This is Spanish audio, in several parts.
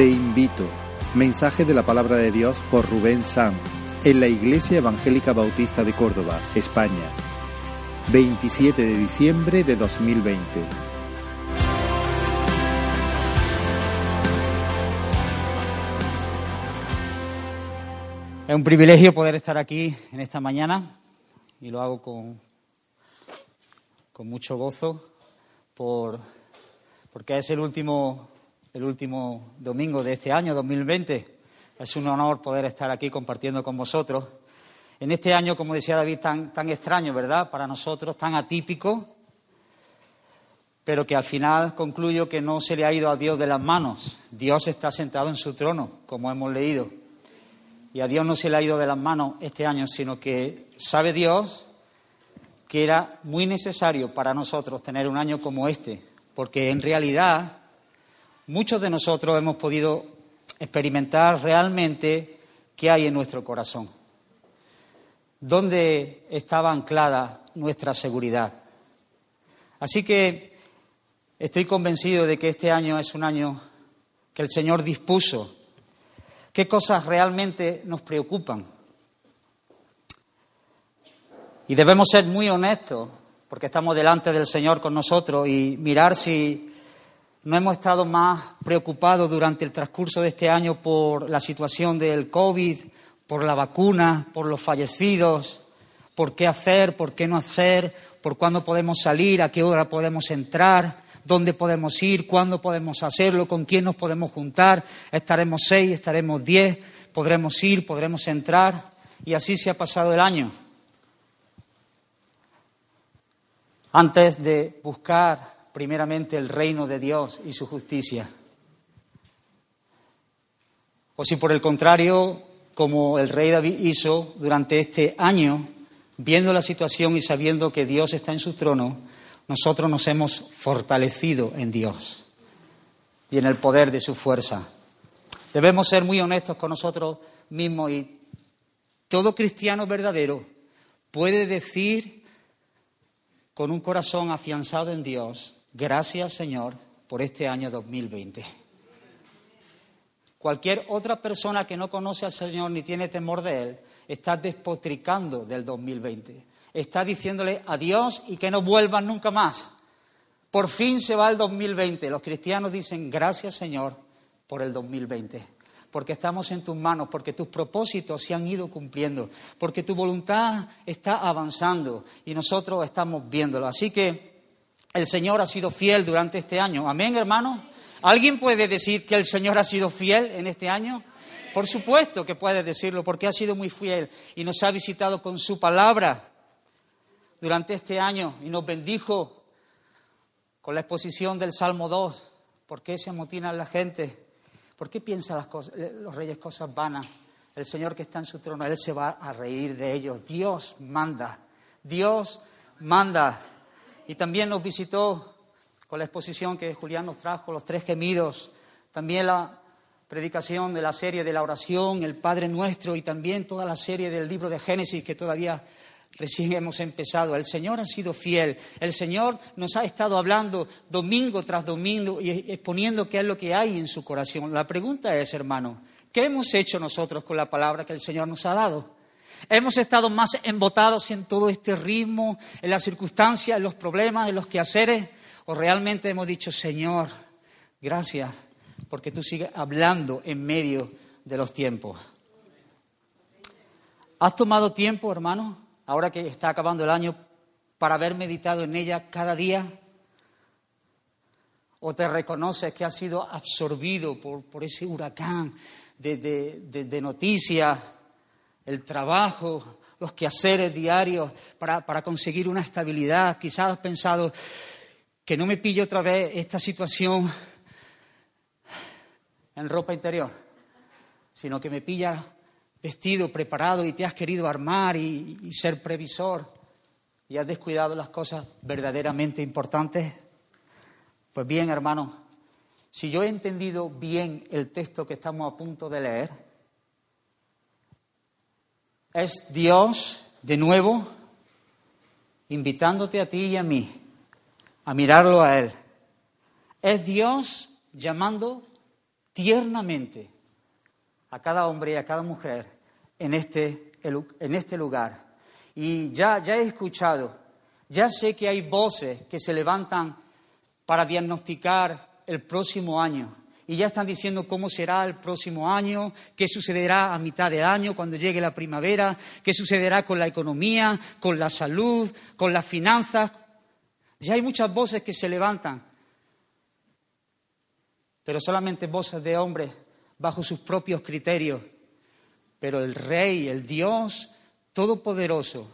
Te invito. Mensaje de la palabra de Dios por Rubén Sam en la Iglesia Evangélica Bautista de Córdoba, España. 27 de diciembre de 2020. Es un privilegio poder estar aquí en esta mañana y lo hago con, con mucho gozo por, porque es el último, el último domingo de este año 2020. Es un honor poder estar aquí compartiendo con vosotros. En este año, como decía David, tan, tan extraño, ¿verdad? Para nosotros, tan atípico, pero que al final concluyo que no se le ha ido a Dios de las manos. Dios está sentado en su trono, como hemos leído. Y a Dios no se le ha ido de las manos este año, sino que sabe Dios que era muy necesario para nosotros tener un año como este, porque en realidad muchos de nosotros hemos podido experimentar realmente qué hay en nuestro corazón, dónde estaba anclada nuestra seguridad. Así que estoy convencido de que este año es un año que el Señor dispuso qué cosas realmente nos preocupan. Y debemos ser muy honestos, porque estamos delante del Señor con nosotros, y mirar si no hemos estado más preocupados durante el transcurso de este año por la situación del COVID, por la vacuna, por los fallecidos, por qué hacer, por qué no hacer, por cuándo podemos salir, a qué hora podemos entrar, dónde podemos ir, cuándo podemos hacerlo, con quién nos podemos juntar, estaremos seis, estaremos diez, podremos ir, podremos entrar, y así se ha pasado el año. Antes de buscar primeramente el reino de Dios y su justicia. O si por el contrario, como el rey David hizo durante este año, viendo la situación y sabiendo que Dios está en su trono, nosotros nos hemos fortalecido en Dios y en el poder de su fuerza. Debemos ser muy honestos con nosotros mismos y todo cristiano verdadero puede decir con un corazón afianzado en Dios, gracias Señor por este año 2020. Cualquier otra persona que no conoce al Señor ni tiene temor de Él está despotricando del 2020 está diciéndole adiós y que no vuelvan nunca más. Por fin se va el 2020. Los cristianos dicen gracias Señor por el 2020, porque estamos en tus manos, porque tus propósitos se han ido cumpliendo, porque tu voluntad está avanzando y nosotros estamos viéndolo. Así que el Señor ha sido fiel durante este año. Amén, hermano. ¿Alguien puede decir que el Señor ha sido fiel en este año? Por supuesto que puede decirlo, porque ha sido muy fiel y nos ha visitado con su palabra durante este año y nos bendijo con la exposición del Salmo 2. ¿Por qué se amotina la gente? ¿Por qué piensan cosas, los reyes cosas vanas? El Señor que está en su trono, Él se va a reír de ellos. Dios manda, Dios manda. Y también nos visitó con la exposición que Julián nos trajo, los tres gemidos, también la predicación de la serie de la oración, el Padre Nuestro y también toda la serie del libro de Génesis que todavía Recién hemos empezado. El Señor ha sido fiel. El Señor nos ha estado hablando domingo tras domingo y exponiendo qué es lo que hay en su corazón. La pregunta es, hermano, ¿qué hemos hecho nosotros con la palabra que el Señor nos ha dado? ¿Hemos estado más embotados en todo este ritmo, en las circunstancias, en los problemas, en los quehaceres? ¿O realmente hemos dicho, Señor, gracias, porque tú sigues hablando en medio de los tiempos? ¿Has tomado tiempo, hermano, ahora que está acabando el año, para haber meditado en ella cada día? ¿O te reconoces que has sido absorbido por, ese huracán de, noticias, el trabajo, los quehaceres diarios para, para conseguir una estabilidad? Quizás has pensado que no me pille otra vez esta situación en ropa interior, sino que me pilla vestido, preparado y te has querido armar y, ser previsor y has descuidado las cosas verdaderamente importantes? Pues bien, hermano, si yo he entendido bien el texto que estamos a punto de leer, es Dios de nuevo invitándote a ti y a mí a mirarlo a Él. Es Dios llamando tiernamente a cada hombre y a cada mujer en este, en este lugar. Y ya, ya he escuchado, ya sé que hay voces que se levantan para diagnosticar el próximo año. Y ya están diciendo cómo será el próximo año, qué sucederá a mitad de año cuando llegue la primavera, qué sucederá con la economía, con la salud, con las finanzas. Ya hay muchas voces que se levantan, pero solamente voces de hombres bajo sus propios criterios. Pero el Rey, el Dios Todopoderoso,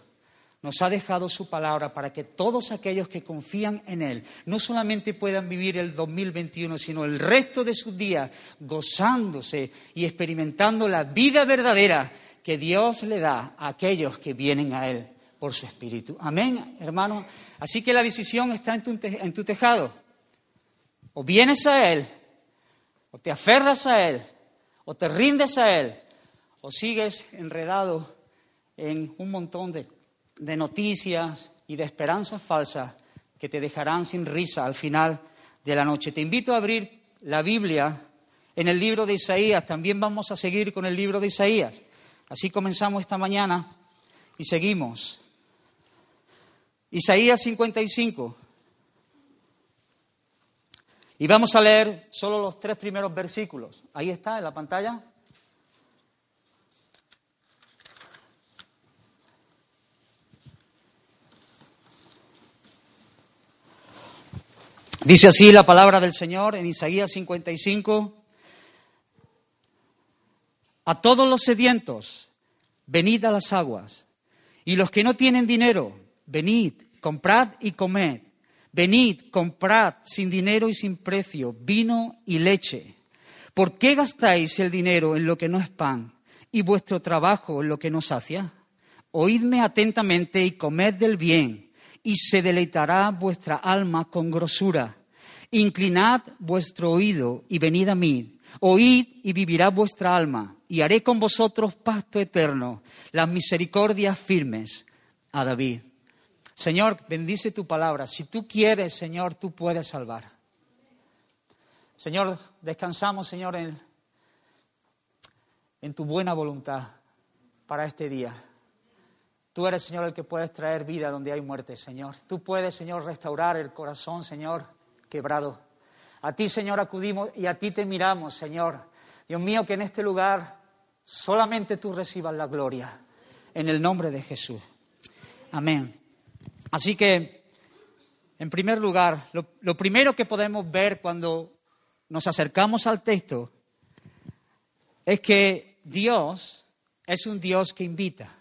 nos ha dejado su palabra para que todos aquellos que confían en Él no solamente puedan vivir el 2021, sino el resto de sus días gozándose y experimentando la vida verdadera que Dios le da a aquellos que vienen a Él por su Espíritu. Amén, hermano. Así que la decisión está en tu, en tu tejado. O vienes a Él, o te aferras a Él, o te rindes a Él, o sigues enredado en un montón de de noticias y de esperanzas falsas que te dejarán sin risa al final de la noche. Te invito a abrir la Biblia en el libro de Isaías. También vamos a seguir con el libro de Isaías. Así comenzamos esta mañana y seguimos. Isaías 55. Y vamos a leer solo los tres primeros versículos. Ahí está en la pantalla. Dice así la palabra del Señor en Isaías 55. A todos los sedientos, venid a las aguas. Y los que no tienen dinero, venid, comprad y comed. Venid, comprad sin dinero y sin precio vino y leche. ¿Por qué gastáis el dinero en lo que no es pan y vuestro trabajo en lo que no sacia? Oídme atentamente y comed del bien y se deleitará vuestra alma con grosura. Inclinad vuestro oído y venid a mí. Oíd y vivirá vuestra alma, y haré con vosotros pacto eterno, las misericordias firmes a David. Señor, bendice tu palabra. Si tú quieres, Señor, tú puedes salvar. Señor, descansamos, Señor, en, en tu buena voluntad para este día. Tú eres, Señor, el que puedes traer vida donde hay muerte, Señor. Tú puedes, Señor, restaurar el corazón, Señor, quebrado. A ti, Señor, acudimos y a ti te miramos, Señor. Dios mío, que en este lugar solamente tú recibas la gloria. En el nombre de Jesús. Amén. Así que, en primer lugar, lo, lo primero que podemos ver cuando nos acercamos al texto es que Dios es un Dios que invita.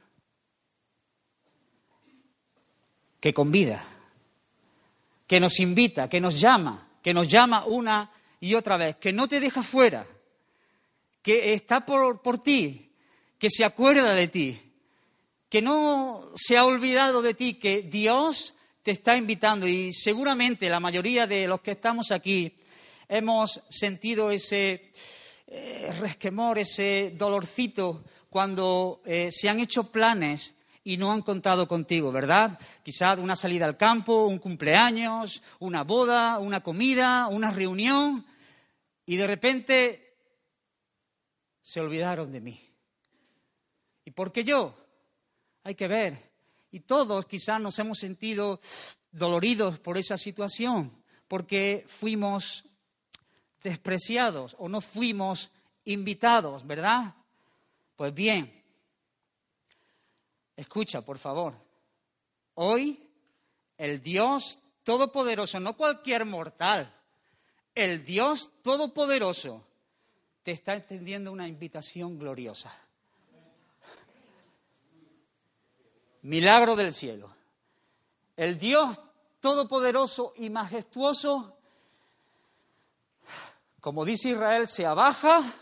Que convida, que nos invita, que nos llama, que nos llama una y otra vez, que no te deja fuera, que está por, por ti, que se acuerda de ti, que no se ha olvidado de ti, que Dios te está invitando y seguramente la mayoría de los que estamos aquí hemos sentido ese eh, resquemor, ese dolorcito cuando eh, se han hecho planes y no han contado contigo, ¿verdad? Quizás una salida al campo, un cumpleaños, una boda, una comida, una reunión, y de repente se olvidaron de mí. ¿Y por qué yo? Hay que ver. Y todos quizás nos hemos sentido doloridos por esa situación, porque fuimos despreciados o no fuimos invitados, ¿verdad? Pues bien, Escucha, por favor. Hoy el Dios Todopoderoso, no cualquier mortal, el Dios Todopoderoso te está extendiendo una invitación gloriosa. Milagro del cielo. El Dios Todopoderoso y majestuoso, como dice Israel, se abaja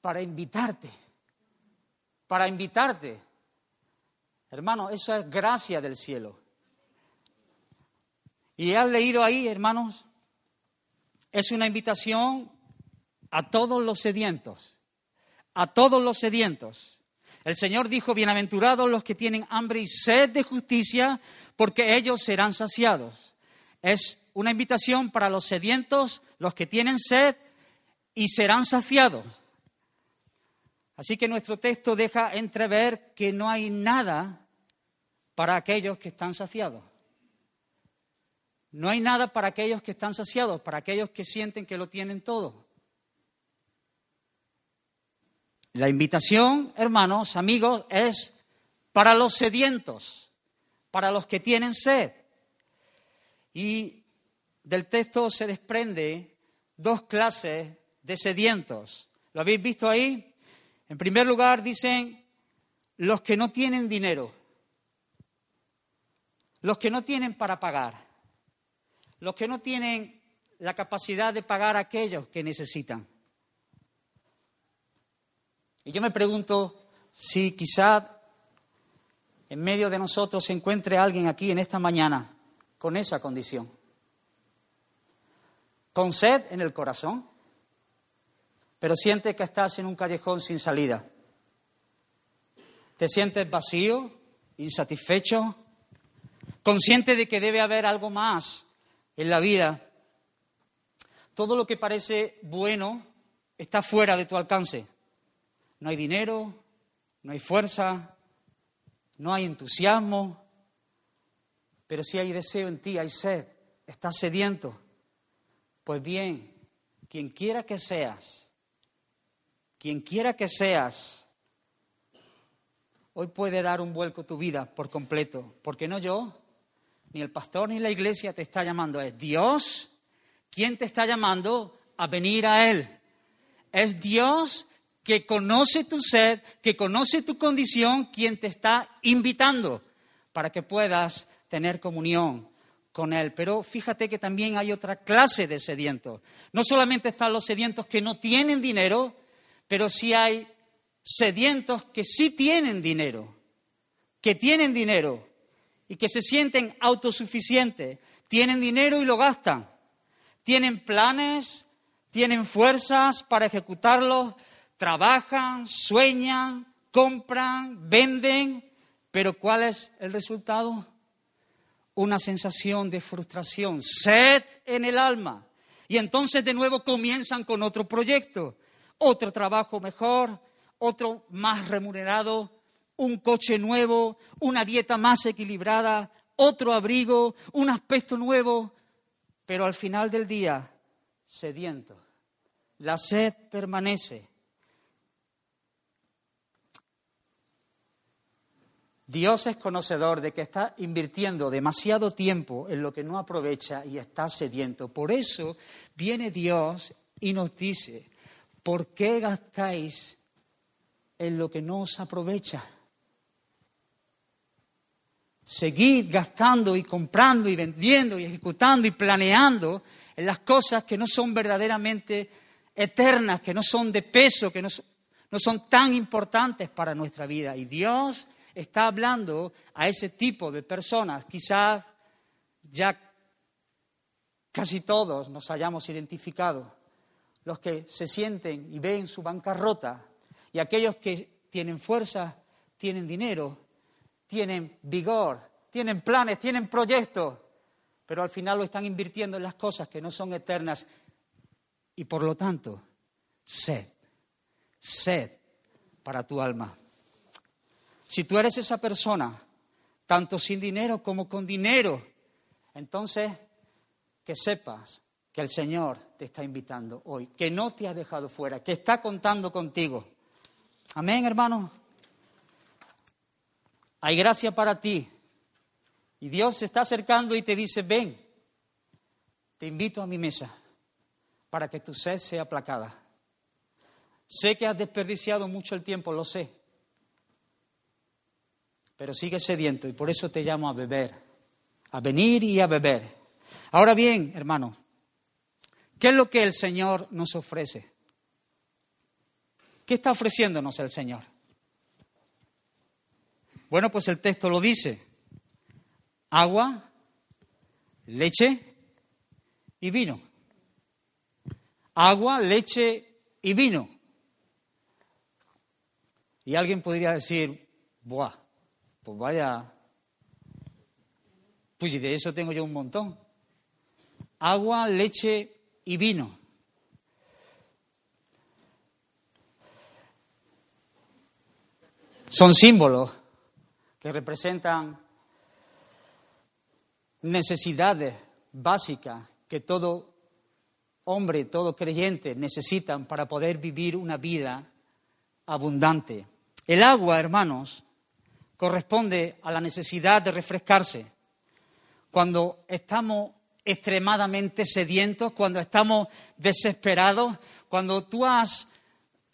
para invitarte, para invitarte Hermano, eso es gracia del cielo. Y has leído ahí, hermanos, es una invitación a todos los sedientos, a todos los sedientos. El Señor dijo, bienaventurados los que tienen hambre y sed de justicia, porque ellos serán saciados. Es una invitación para los sedientos, los que tienen sed, y serán saciados. Así que nuestro texto deja entrever que no hay nada para aquellos que están saciados. No hay nada para aquellos que están saciados, para aquellos que sienten que lo tienen todo. La invitación, hermanos, amigos, es para los sedientos, para los que tienen sed. Y del texto se desprende dos clases de sedientos. ¿Lo habéis visto ahí? En primer lugar, dicen los que no tienen dinero, los que no tienen para pagar los que no tienen la capacidad de pagar a aquellos que necesitan. Y yo me pregunto si quizá en medio de nosotros se encuentre alguien aquí en esta mañana con esa condición. Con sed en el corazón, pero siente que estás en un callejón sin salida. Te sientes vacío, insatisfecho, consciente de que debe haber algo más en la vida, todo lo que parece bueno está fuera de tu alcance. No hay dinero, no hay fuerza, no hay entusiasmo, pero si hay deseo en ti, hay sed, estás sediento. Pues bien, quien quiera que seas, quien quiera que seas, hoy puede dar un vuelco a tu vida por completo, porque no yo, ni el pastor ni la iglesia te está llamando, es Dios quien te está llamando a venir a Él. Es Dios que conoce tu sed, que conoce tu condición, quien te está invitando para que puedas tener comunión con Él. Pero fíjate que también hay otra clase de sedientos. No solamente están los sedientos que no tienen dinero, pero sí hay sedientos que sí tienen dinero, que tienen dinero y que se sienten autosuficientes, tienen dinero y lo gastan, tienen planes, tienen fuerzas para ejecutarlos, trabajan, sueñan, compran, venden, pero ¿cuál es el resultado? Una sensación de frustración, sed en el alma. Y entonces de nuevo comienzan con otro proyecto, otro trabajo mejor, otro más remunerado, un coche nuevo, una dieta más equilibrada, otro abrigo, un aspecto nuevo, pero al final del día, sediento. La sed permanece. Dios es conocedor de que está invirtiendo demasiado tiempo en lo que no aprovecha y está sediento. Por eso viene Dios y nos dice, ¿por qué gastáis en lo que no os aprovecha? seguir gastando y comprando y vendiendo y ejecutando y planeando en las cosas que no son verdaderamente eternas, que no son de peso, que no son, tan importantes para nuestra vida. Y Dios está hablando a ese tipo de personas. Quizás ya casi todos nos hayamos identificado, los que se sienten y ven su bancarrota y aquellos que tienen fuerza, tienen dinero, tienen vigor, tienen planes, tienen proyectos, pero al final lo están invirtiendo en las cosas que no son eternas y por lo tanto, sed, sed para tu alma. Si tú eres esa persona, tanto sin dinero como con dinero, entonces que sepas que el Señor te está invitando hoy, que no te ha dejado fuera, que está contando contigo. Amén, hermano. Hay gracia para ti. Y Dios se está acercando y te dice, ven, te invito a mi mesa para que tu sed sea aplacada. Sé que has desperdiciado mucho el tiempo, lo sé, pero sigue sediento y por eso te llamo a beber, a venir y a beber. Ahora bien, hermano, ¿qué es lo que el Señor nos ofrece? ¿Qué está ofreciéndonos el Señor? Bueno, pues el texto lo dice. Agua, leche y vino. Agua, leche y vino. Y alguien podría decir, buah, pues vaya, pues de eso tengo yo un montón. Agua, leche y vino. Son símbolos que representan necesidades básicas que todo hombre, todo creyente necesitan para poder vivir una vida abundante. El agua, hermanos, corresponde a la necesidad de refrescarse. Cuando estamos extremadamente sedientos, cuando estamos desesperados, cuando tú has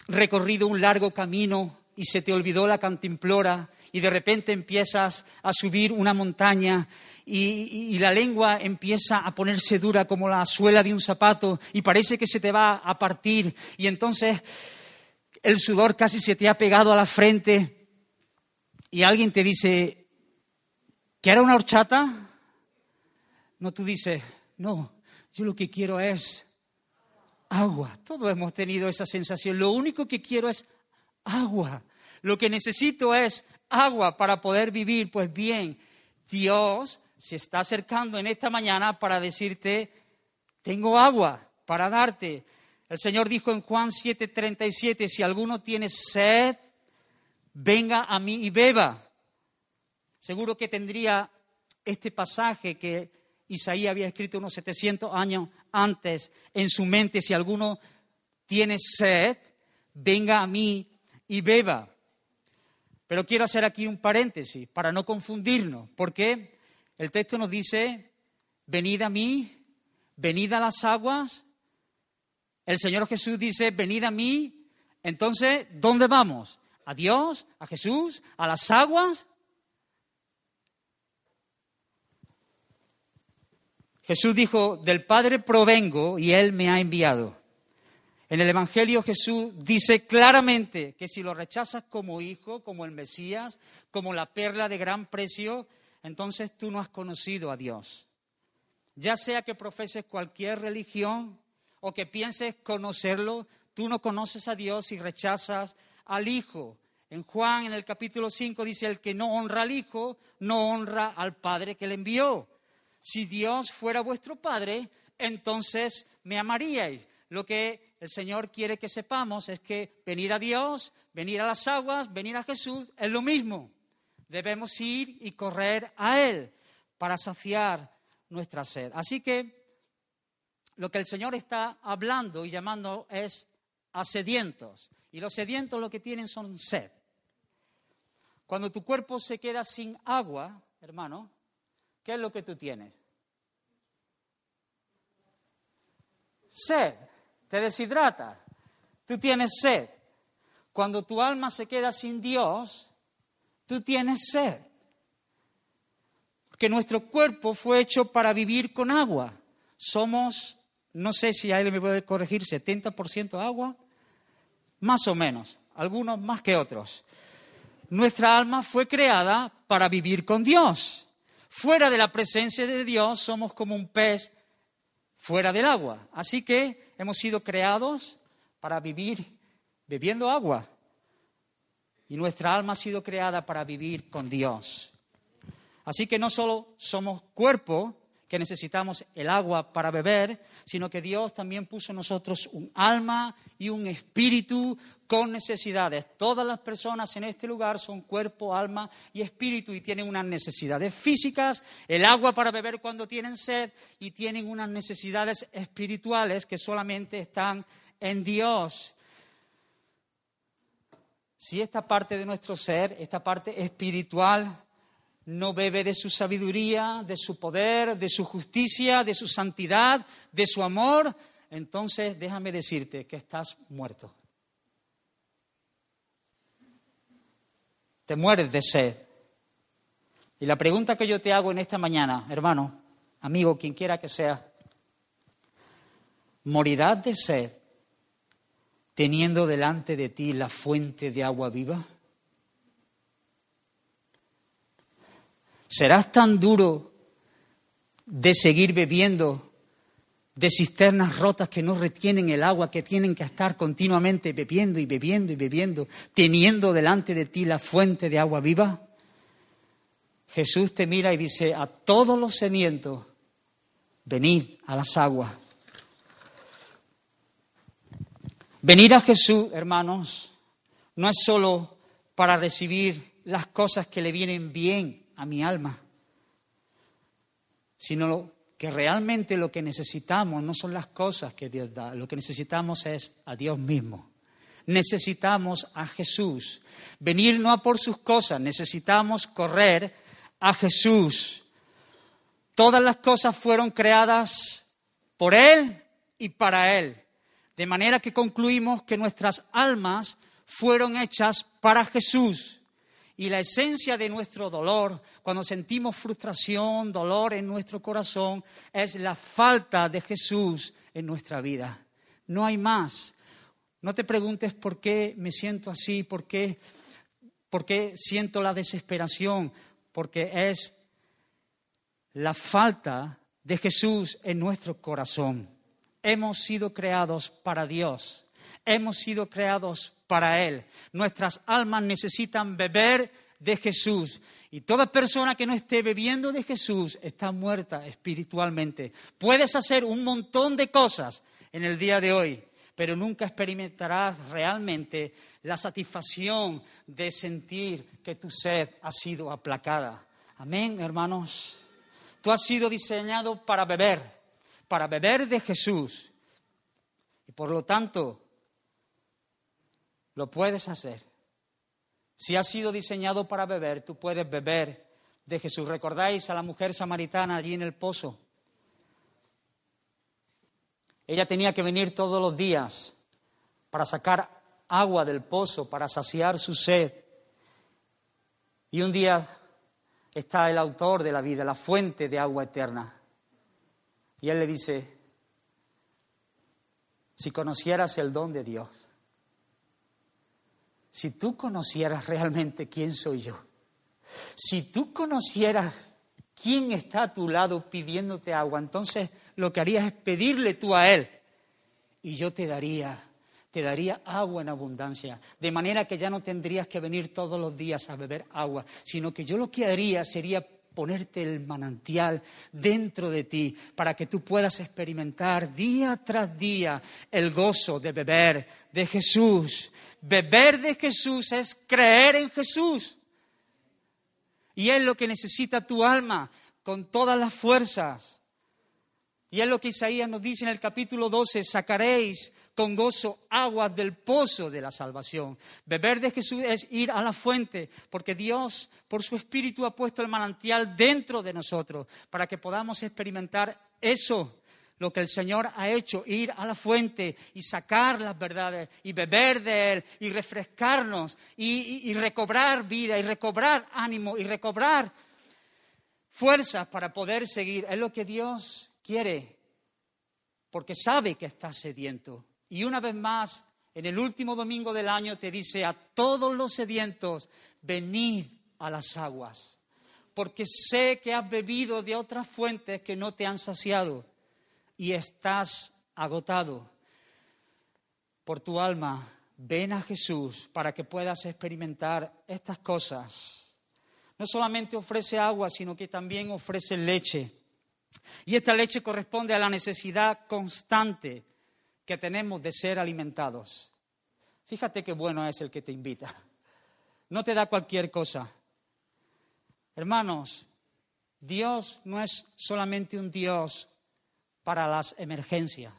recorrido un largo camino y se te olvidó la cantimplora y de repente empiezas a subir una montaña y, la lengua empieza a ponerse dura como la suela de un zapato y parece que se te va a partir y entonces el sudor casi se te ha pegado a la frente y alguien te dice, ¿quiere una horchata? No, tú dices, no, yo lo que quiero es agua. Todos hemos tenido esa sensación. Lo único que quiero es agua. Lo que necesito es agua para poder vivir. Pues bien, Dios se está acercando en esta mañana para decirte, tengo agua para darte. El Señor dijo en Juan 7:37, si alguno tiene sed, venga a mí y beba. Seguro que tendría este pasaje que Isaías había escrito unos 700 años antes en su mente, si alguno tiene sed, venga a mí y beba. Pero quiero hacer aquí un paréntesis para no confundirnos, porque el texto nos dice, venid a mí, venid a las aguas. El Señor Jesús dice, venid a mí. Entonces, ¿dónde vamos? ¿A Dios? ¿A Jesús? ¿A las aguas? Jesús dijo, del Padre provengo y Él me ha enviado. En el Evangelio Jesús dice claramente que si lo rechazas como hijo, como el Mesías, como la perla de gran precio, entonces tú no has conocido a Dios. Ya sea que profeses cualquier religión o que pienses conocerlo, tú no conoces a Dios y rechazas al Hijo. En Juan, en el capítulo 5, dice, el que no honra al Hijo, no honra al Padre que le envió. Si Dios fuera vuestro Padre, entonces me amaríais. Lo que el Señor quiere que sepamos es que venir a Dios, venir a las aguas, venir a Jesús es lo mismo debemos ir y correr a Él para saciar nuestra sed. Así que lo que el Señor está hablando y llamando es a sedientos. Y los sedientos lo que tienen son sed. Cuando tu cuerpo se queda sin agua, hermano, ¿qué es lo que tú tienes? Sed, te deshidrata, tú tienes sed. Cuando tu alma se queda sin Dios, tú tienes sed. Porque nuestro cuerpo fue hecho para vivir con agua. Somos, no sé si alguien me puede corregir, 70% agua, más o menos, algunos más que otros. Nuestra alma fue creada para vivir con Dios. Fuera de la presencia de Dios somos como un pez fuera del agua. Así que hemos sido creados para vivir bebiendo agua. Y nuestra alma ha sido creada para vivir con Dios. Así que no solo somos cuerpo, que necesitamos el agua para beber, sino que Dios también puso en nosotros un alma y un espíritu con necesidades. Todas las personas en este lugar son cuerpo, alma y espíritu y tienen unas necesidades físicas, el agua para beber cuando tienen sed y tienen unas necesidades espirituales que solamente están en Dios. Si esta parte de nuestro ser, esta parte espiritual, no bebe de su sabiduría, de su poder, de su justicia, de su santidad, de su amor, entonces déjame decirte que estás muerto. Te mueres de sed. Y la pregunta que yo te hago en esta mañana, hermano, amigo, quien quiera que sea, ¿morirás de sed teniendo delante de ti la fuente de agua viva? ¿Serás tan duro de seguir bebiendo de cisternas rotas que no retienen el agua, que tienen que estar continuamente bebiendo y bebiendo y bebiendo, teniendo delante de ti la fuente de agua viva? Jesús te mira y dice, a todos los sedientos, venid a las aguas. Venir a Jesús, hermanos, no es solo para recibir las cosas que le vienen bien a mi alma, sino que realmente lo que necesitamos no son las cosas que Dios da, lo que necesitamos es a Dios mismo. Necesitamos a Jesús. Venir no a por sus cosas, necesitamos correr a Jesús. Todas las cosas fueron creadas por Él y para Él. De manera que concluimos que nuestras almas fueron hechas para Jesús. Y la esencia de nuestro dolor, cuando sentimos frustración, dolor en nuestro corazón, es la falta de Jesús en nuestra vida. No hay más. No te preguntes por qué me siento así, por qué, por qué siento la desesperación, porque es la falta de Jesús en nuestro corazón. Hemos sido creados para Dios, hemos sido creados para Él. Nuestras almas necesitan beber de Jesús. Y toda persona que no esté bebiendo de Jesús está muerta espiritualmente. Puedes hacer un montón de cosas en el día de hoy, pero nunca experimentarás realmente la satisfacción de sentir que tu sed ha sido aplacada. Amén, hermanos. Tú has sido diseñado para beber, para beber de Jesús. Y por lo tanto, lo puedes hacer. Si has sido diseñado para beber, tú puedes beber de Jesús. ¿Recordáis a la mujer samaritana allí en el pozo? Ella tenía que venir todos los días para sacar agua del pozo, para saciar su sed. Y un día está el autor de la vida, la fuente de agua eterna. Y él le dice, si conocieras el don de Dios, si tú conocieras realmente quién soy yo, si tú conocieras quién está a tu lado pidiéndote agua, entonces lo que harías es pedirle tú a Él y yo te daría te daría agua en abundancia, de manera que ya no tendrías que venir todos los días a beber agua, sino que yo lo que haría sería ponerte el manantial dentro de ti para que tú puedas experimentar día tras día el gozo de beber de Jesús. Beber de Jesús es creer en Jesús. Y es lo que necesita tu alma con todas las fuerzas. Y es lo que Isaías nos dice en el capítulo 12, sacaréis con gozo aguas del pozo de la salvación. Beber de Jesús es ir a la fuente, porque Dios, por su Espíritu, ha puesto el manantial dentro de nosotros, para que podamos experimentar eso, lo que el Señor ha hecho, ir a la fuente y sacar las verdades y beber de Él y refrescarnos y, y recobrar vida y recobrar ánimo y recobrar fuerzas para poder seguir. Es lo que Dios quiere, porque sabe que estás sediento. Y una vez más, en el último domingo del año te dice a todos los sedientos, venid a las aguas, porque sé que has bebido de otras fuentes que no te han saciado y estás agotado por tu alma. Ven a Jesús para que puedas experimentar estas cosas. No solamente ofrece agua, sino que también ofrece leche. Y esta leche corresponde a la necesidad constante que tenemos de ser alimentados. Fíjate qué bueno es el que te invita. No te da cualquier cosa. Hermanos, Dios no es solamente un Dios para las emergencias.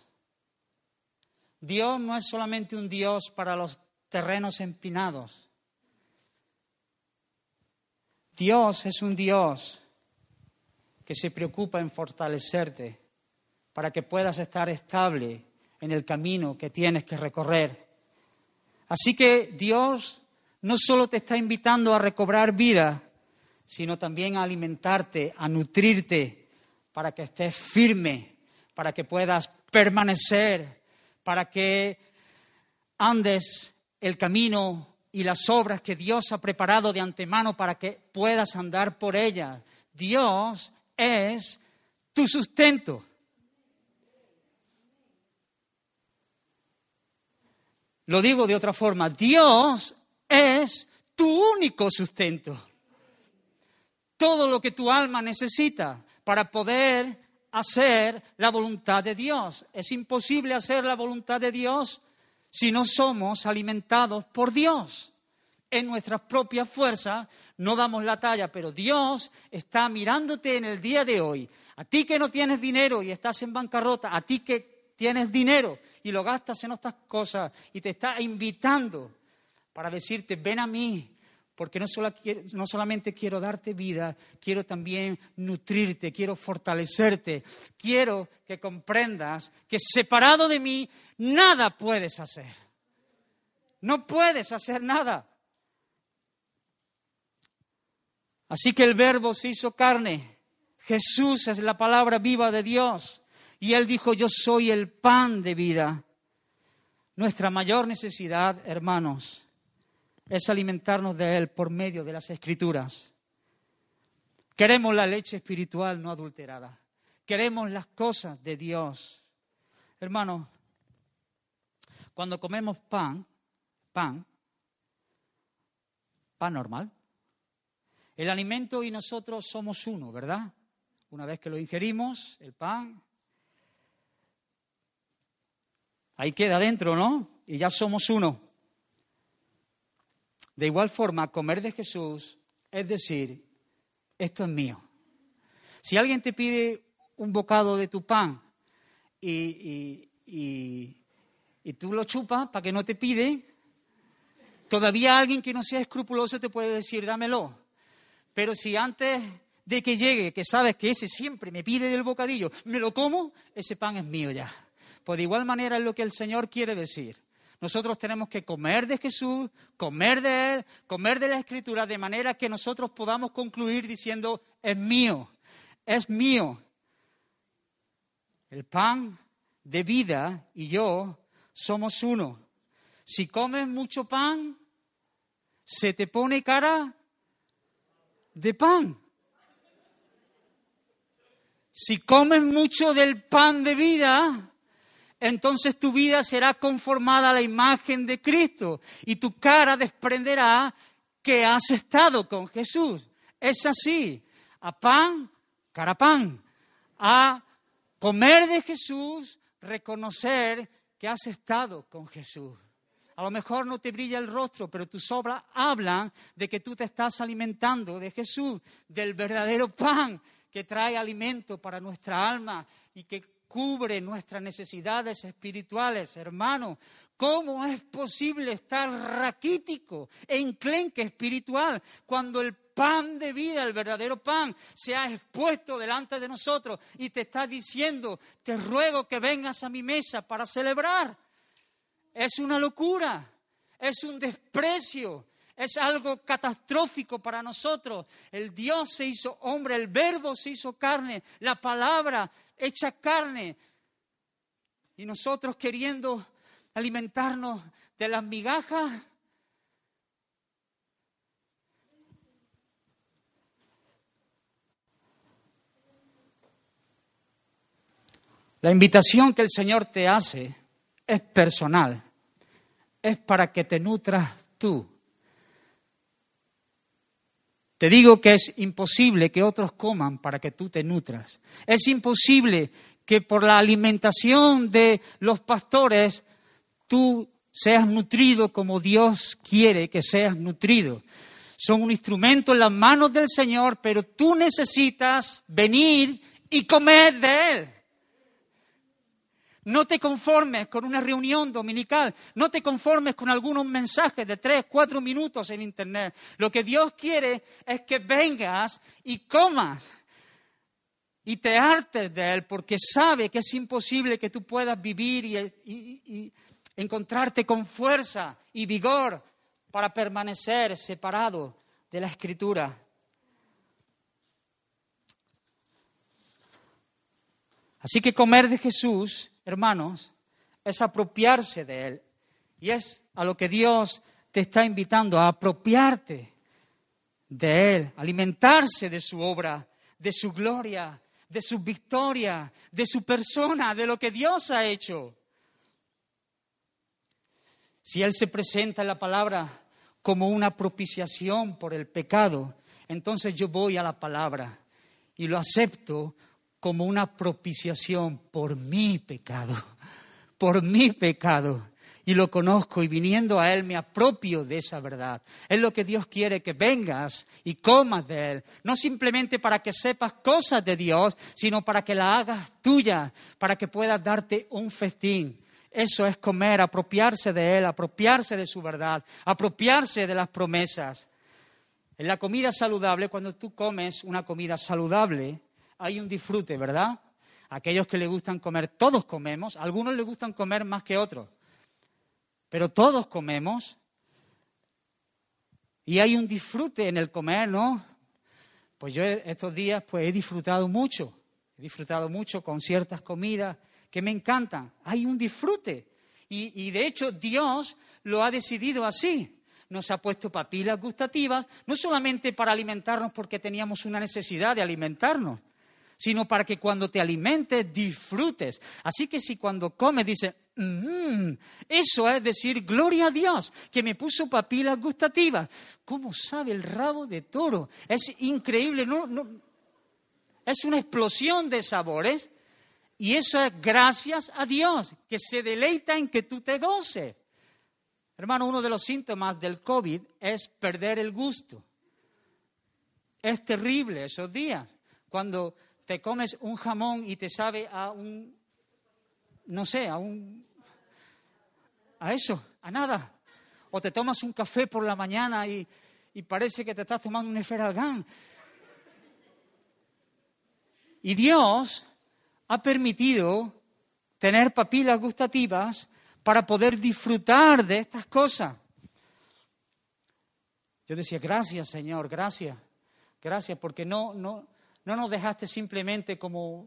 Dios no es solamente un Dios para los terrenos empinados. Dios es un Dios que se preocupa en fortalecerte para que puedas estar estable en el camino que tienes que recorrer. Así que Dios no solo te está invitando a recobrar vida, sino también a alimentarte, a nutrirte, para que estés firme, para que puedas permanecer, para que andes el camino y las obras que Dios ha preparado de antemano para que puedas andar por ellas. Dios es tu sustento. Lo digo de otra forma, Dios es tu único sustento. Todo lo que tu alma necesita para poder hacer la voluntad de Dios. Es imposible hacer la voluntad de Dios si no somos alimentados por Dios. en nuestras propias fuerzas, no damos la talla, pero Dios está mirándote en el día de hoy. A ti que no tienes dinero y estás en bancarrota, a ti que tienes dinero y lo gastas en otras cosas y te está invitando para decirte, ven a mí, porque no, no, solamente quiero darte vida, quiero también nutrirte, quiero fortalecerte, quiero que comprendas que separado de mí nada puedes hacer. No puedes hacer nada. Así que el verbo se hizo carne. Jesús es la palabra viva de Dios. Y Él dijo, yo soy el pan de vida. Nuestra mayor necesidad, hermanos, es alimentarnos de Él por medio de las escrituras. Queremos la leche espiritual no adulterada. Queremos las cosas de Dios. Hermanos, cuando comemos pan, pan, pan normal, el alimento y nosotros somos uno, ¿verdad? Una vez que lo ingerimos, el pan, ahí queda dentro, ¿no? Y ya somos uno. De igual forma, comer de Jesús es decir, esto es mío. Si alguien te pide un bocado de tu pan y, tú lo chupas para que no te pide, todavía alguien que no sea escrupuloso te puede decir, dámelo. Pero si antes de que llegue, que sabes que ese siempre me pide del bocadillo, me lo como, ese pan es mío ya. Pues de igual manera es lo que el Señor quiere decir. Nosotros tenemos que comer de Jesús, comer de Él, comer de la Escritura, de manera que nosotros podamos concluir diciendo, es mío, es mío. El pan de vida y yo somos uno. Si comes mucho pan, se te pone cara de pan. Si comes mucho del pan de vida, entonces tu vida será conformada a la imagen de Cristo y tu cara desprenderá que has estado con Jesús. Es así. A pan, cara pan. A comer de Jesús, reconocer que has estado con Jesús. A lo mejor no te brilla el rostro, pero tus obras hablan de que tú te estás alimentando de Jesús, del verdadero pan que trae alimento para nuestra alma y que cubre nuestras necesidades espirituales, hermano. ¿Cómo es posible estar raquítico enclenque espiritual cuando el pan de vida, el verdadero pan, se ha expuesto delante de nosotros y te está diciendo, te ruego que vengas a mi mesa para celebrar? Es una locura, es un desprecio, es algo catastrófico para nosotros. El Dios se hizo hombre, el verbo se hizo carne, la palabra hecha carne. Y nosotros queriendo alimentarnos de las migajas. La invitación que el Señor te hace es personal es para que te nutras tú. Te digo que es imposible que otros coman para que tú te nutras. Es imposible que por la alimentación de los pastores tú seas nutrido como Dios quiere que seas nutrido. Son un instrumento en las manos del Señor, pero tú necesitas venir y comer de Él. No te conformes con una reunión dominical, no te conformes con algunos mensajes de tres, cuatro minutos en Internet. Lo que Dios quiere es que vengas y comas y te hartes de Él, porque sabe que es imposible que tú puedas vivir y, y encontrarte con fuerza y vigor para permanecer separado de la Escritura. Así que comer de Jesús hermanos, es apropiarse de Él. Y es a lo que Dios te está invitando, a apropiarte de Él, alimentarse de su obra, de su gloria, de su victoria, de su persona, de lo que Dios ha hecho. Si Él se presenta en la palabra como una propiciación por el pecado, entonces yo voy a la palabra y lo acepto como una propiciación por mi pecado, por mi pecado. y lo conozco y viniendo a Él me apropio de esa verdad. Es lo que Dios quiere que vengas y comas de Él. No simplemente para que sepas cosas de Dios, sino para que la hagas tuya, para que puedas darte un festín. Eso es comer, apropiarse de Él, apropiarse de su verdad, apropiarse de las promesas. En la comida saludable, cuando tú comes una comida saludable, hay un disfrute, ¿verdad? Aquellos que le gustan comer, todos comemos, algunos le gustan comer más que otros pero todos comemos y hay un disfrute en el comer, ¿no? Pues yo estos días pues he disfrutado mucho, he disfrutado mucho con ciertas comidas que me encantan. Hay un disfrute y de hecho Dios lo ha decidido así. Nos ha puesto papilas gustativas, no solamente para alimentarnos porque teníamos una necesidad de alimentarnos, sino para que cuando te alimentes disfrutes. Así que si cuando comes dices, mm, eso es decir, gloria a Dios, que me puso papilas gustativas. ¿Cómo sabe el rabo de toro? Es increíble, no, es una explosión de sabores. Y eso es gracias a Dios, que se deleita en que tú te goces. Hermano, uno de los síntomas del COVID es perder el gusto. Es terrible esos días, cuando te comes un jamón y te sabe a un, no sé, a un, a eso, a nada. O te tomas un café por la mañana y, y parece que te estás tomando un esferalgán. Y Dios ha permitido tener papilas gustativas para poder disfrutar de estas cosas. Yo decía, gracias Señor, gracias, gracias, porque no, no, no nos dejaste simplemente como,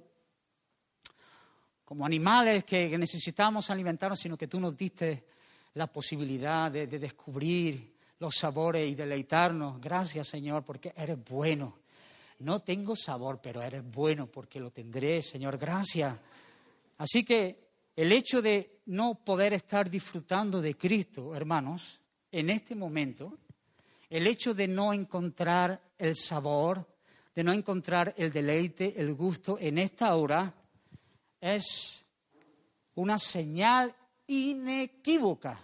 como animales que necesitamos alimentarnos, sino que tú nos diste la posibilidad de, de descubrir los sabores y deleitarnos. Gracias, Señor, porque eres bueno. No tengo sabor, pero eres bueno porque lo tendré, Señor. Gracias. Así que el hecho de no poder estar disfrutando de Cristo, hermanos, en este momento, el hecho de no encontrar el sabor, de no encontrar el deleite, el gusto en esta hora, es una señal inequívoca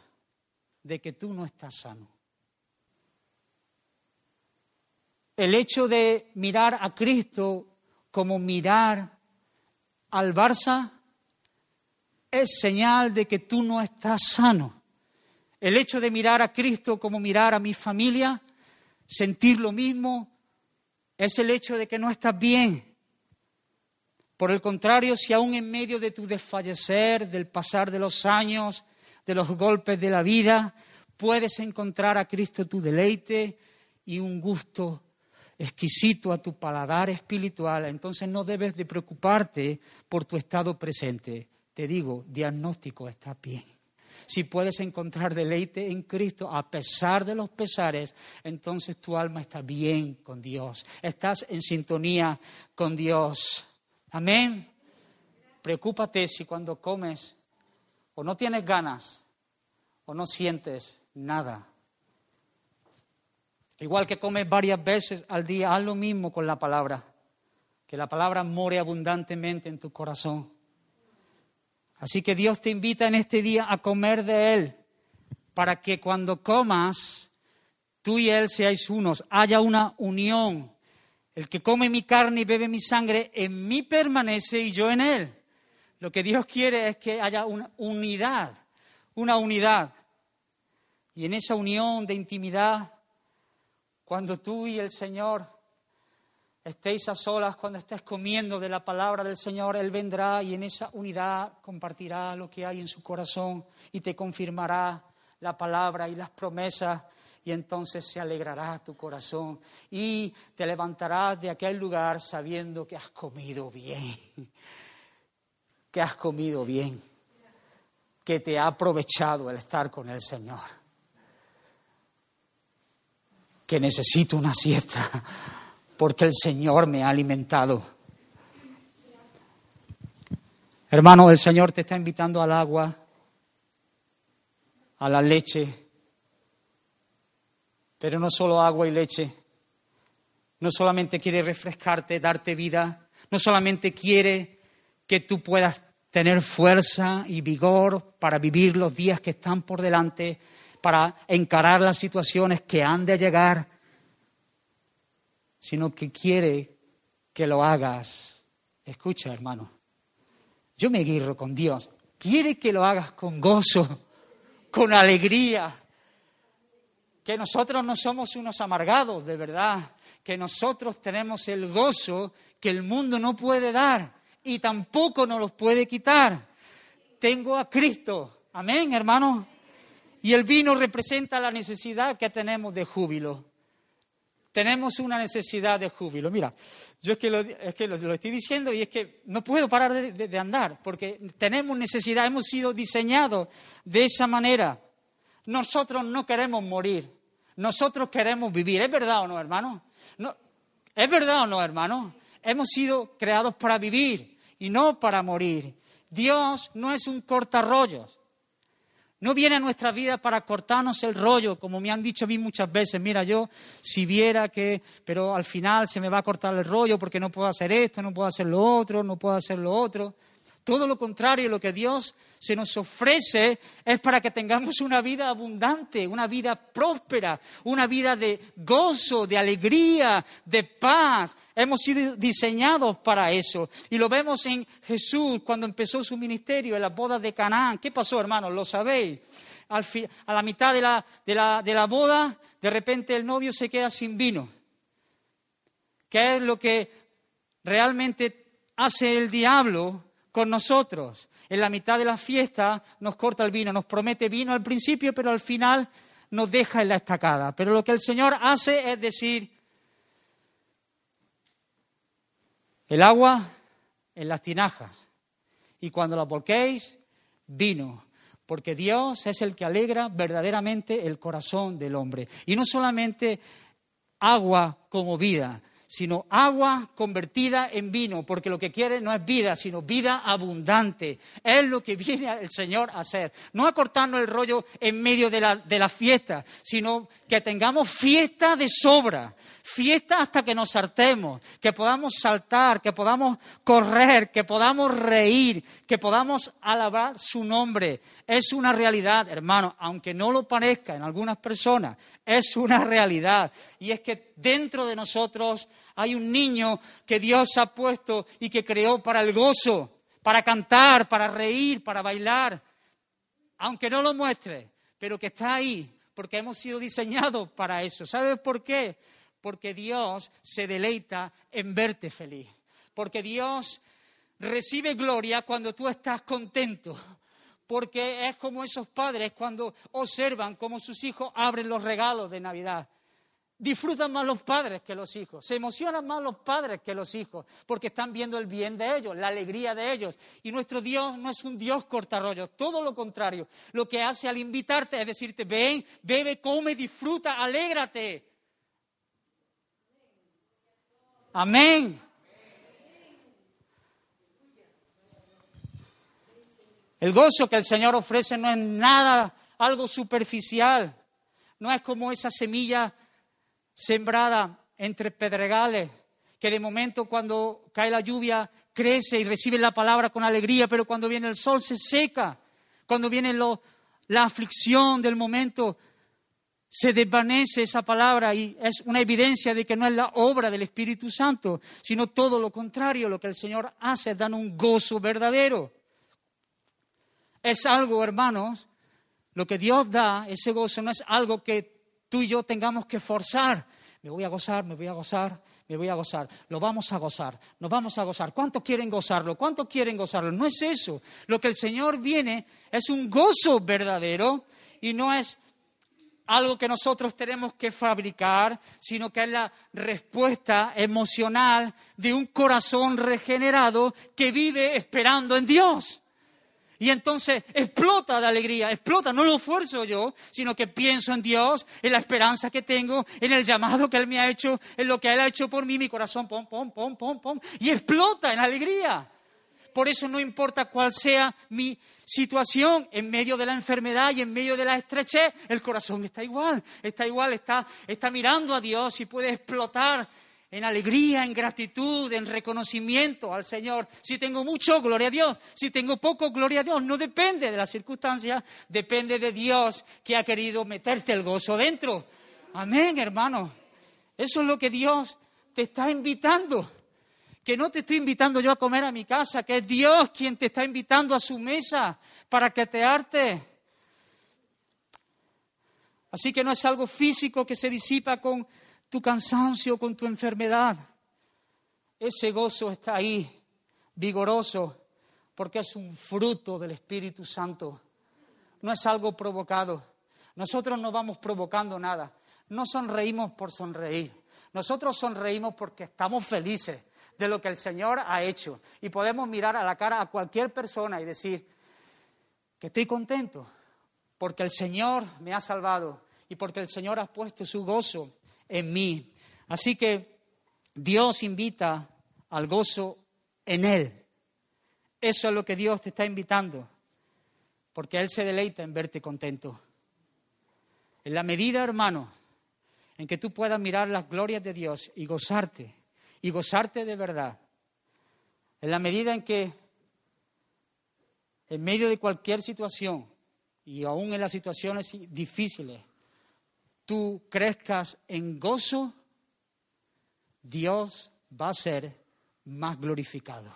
de que tú no estás sano. El hecho de mirar a Cristo como mirar al Barça es señal de que tú no estás sano. El hecho de mirar a Cristo como mirar a mi familia, sentir lo mismo, es el hecho de que no estás bien. Por el contrario, si aún en medio de tu desfallecer, del pasar de los años, de los golpes de la vida, puedes encontrar a Cristo tu deleite y un gusto exquisito a tu paladar espiritual, entonces no debes de preocuparte por tu estado presente. Te digo, diagnóstico está bien si puedes encontrar deleite en Cristo a pesar de los pesares, entonces tu alma está bien con Dios, estás en sintonía con Dios. Amén. Preocúpate si cuando comes o no tienes ganas o no sientes nada. Igual que comes varias veces al día, haz lo mismo con la palabra. Que la palabra more abundantemente en tu corazón. Así que Dios te invita en este día a comer de Él, para que cuando comas, tú y Él seáis unos, haya una unión. El que come mi carne y bebe mi sangre, en mí permanece y yo en Él. Lo que Dios quiere es que haya una unidad, una unidad. Y en esa unión de intimidad, cuando tú y el Señor estéis a solas, cuando estés comiendo de la palabra del Señor, Él vendrá y en esa unidad compartirá lo que hay en su corazón y te confirmará la palabra y las promesas y entonces se alegrará tu corazón y te levantarás de aquel lugar sabiendo que has comido bien, que has comido bien, que te ha aprovechado el estar con el Señor, que necesito una siesta porque el Señor me ha alimentado. Hermano, el Señor te está invitando al agua, a la leche, pero no solo agua y leche. No solamente quiere refrescarte, darte vida, no solamente quiere que tú puedas tener fuerza y vigor para vivir los días que están por delante, para encarar las situaciones que han de llegar, sino que quiere que lo hagas. Escucha, hermano, yo me guirro con Dios. Quiere que lo hagas con gozo, con alegría. Que nosotros no somos unos amargados, de verdad. Que nosotros tenemos el gozo que el mundo no puede dar y tampoco nos los puede quitar. Tengo a Cristo. Amén, hermano. Y el vino representa la necesidad que tenemos de júbilo. Tenemos una necesidad de júbilo. Mira, yo es que lo, estoy diciendo y es que no puedo parar de, andar porque tenemos necesidad, hemos sido diseñados de esa manera. Nosotros no queremos morir, nosotros queremos vivir. ¿Es verdad o no, hermano? No, ¿Es verdad o no, hermano? Hemos sido creados para vivir y no para morir. Dios no es un cortarrollos. No viene a nuestra vida para cortarnos el rollo, como me han dicho a mí muchas veces. Mira, yo si viera que, pero al final se me va a cortar el rollo porque no puedo hacer esto, no puedo hacer lo otro, no puedo hacer lo otro. Todo lo contrario, lo que Dios se nos ofrece es para que tengamos una vida abundante, una vida próspera, una vida de gozo, de alegría, de paz. Hemos sido diseñados para eso. Y lo vemos en Jesús cuando empezó su ministerio, en las bodas de Canaán. ¿Qué pasó, hermanos? Lo sabéis. a la mitad de la, de la boda, de repente el novio se queda sin vino. ¿Qué es lo que realmente hace el diablo? Con nosotros. En la mitad de la fiesta nos corta el vino, nos promete vino al principio, pero al final nos deja en la estacada. Pero lo que el Señor hace es decir, el agua en las tinajas y cuando la volquéis, vino. Porque Dios es el que alegra verdaderamente el corazón del hombre. Y no solamente agua como vida, sino agua convertida en vino, porque lo que quiere no es vida, sino vida abundante. Es lo que viene el Señor a hacer. No a cortarnos el rollo en medio de la, de la fiesta, sino que tengamos fiesta de sobra, fiesta hasta que nos hartemos, que podamos saltar, que podamos correr, que podamos reír, que podamos alabar su nombre. Es una realidad, hermano, aunque no lo parezca en algunas personas, es una realidad. Y es que dentro de nosotros hay un niño que Dios ha puesto y que creó para el gozo, para cantar, para reír, para bailar, aunque no lo muestre, pero que está ahí, porque hemos sido diseñados para eso. ¿Sabes por qué? porque Dios se deleita en verte feliz, porque Dios recibe gloria cuando tú estás contento, porque es como esos padres cuando observan cómo sus hijos abren los regalos de Navidad. Disfrutan más los padres que los hijos, se emocionan más los padres que los hijos, porque están viendo el bien de ellos, la alegría de ellos. Y nuestro Dios no es un Dios cortarrollos, todo lo contrario. Lo que hace al invitarte es decirte, ven, bebe, come, disfruta, alégrate. Amén. El gozo que el Señor ofrece no es nada, algo superficial. No es como esa semilla sembrada entre pedregales, que de momento cuando cae la lluvia crece y recibe la palabra con alegría, pero cuando viene el sol se seca. Cuando viene la aflicción del momento se desvanece esa palabra y es una evidencia de que no es la obra del Espíritu Santo, sino todo lo contrario, lo que el Señor hace es dar un gozo verdadero. Es algo, hermanos, lo que Dios da, ese gozo, no es algo que tú y yo tengamos que forzar. Me voy a gozar, me voy a gozar, me voy a gozar. Lo vamos a gozar, nos vamos a gozar. ¿Cuántos quieren gozarlo? ¿Cuántos quieren gozarlo? No es eso. Lo que el Señor viene es un gozo verdadero y no es algo que nosotros tenemos que fabricar, sino que es la respuesta emocional de un corazón regenerado que vive esperando en Dios. Y entonces explota de alegría, explota, no lo esfuerzo yo, sino que pienso en Dios, en la esperanza que tengo, en el llamado que Él me ha hecho, en lo que Él ha hecho por mí, mi corazón, pom, pom, pom, pom, pom, y explota en alegría. Por eso no importa cuál sea mi situación, en medio de la enfermedad y en medio de la estrechez, el corazón está igual, está igual, está, está mirando a Dios y puede explotar en alegría, en gratitud, en reconocimiento al Señor. Si tengo mucho, gloria a Dios. Si tengo poco, gloria a Dios. No depende de las circunstancias, depende de Dios que ha querido meterte el gozo dentro. Amén, hermano. Eso es lo que Dios te está invitando. Que no te estoy invitando yo a comer a mi casa, que es Dios quien te está invitando a su mesa para que te arte. Así que no es algo físico que se disipa con tu cansancio, con tu enfermedad. Ese gozo está ahí, vigoroso, porque es un fruto del Espíritu Santo. No es algo provocado. Nosotros no vamos provocando nada. No sonreímos por sonreír. Nosotros sonreímos porque estamos felices de lo que el Señor ha hecho. Y podemos mirar a la cara a cualquier persona y decir que estoy contento porque el Señor me ha salvado y porque el Señor ha puesto su gozo en mí. Así que Dios invita al gozo en Él. Eso es lo que Dios te está invitando, porque Él se deleita en verte contento. En la medida, hermano, en que tú puedas mirar las glorias de Dios y gozarte, y gozarte de verdad, en la medida en que en medio de cualquier situación, y aún en las situaciones difíciles, tú crezcas en gozo, Dios va a ser más glorificado.